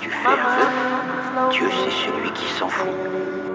tu fais un Dieu c'est celui qui s'en fout.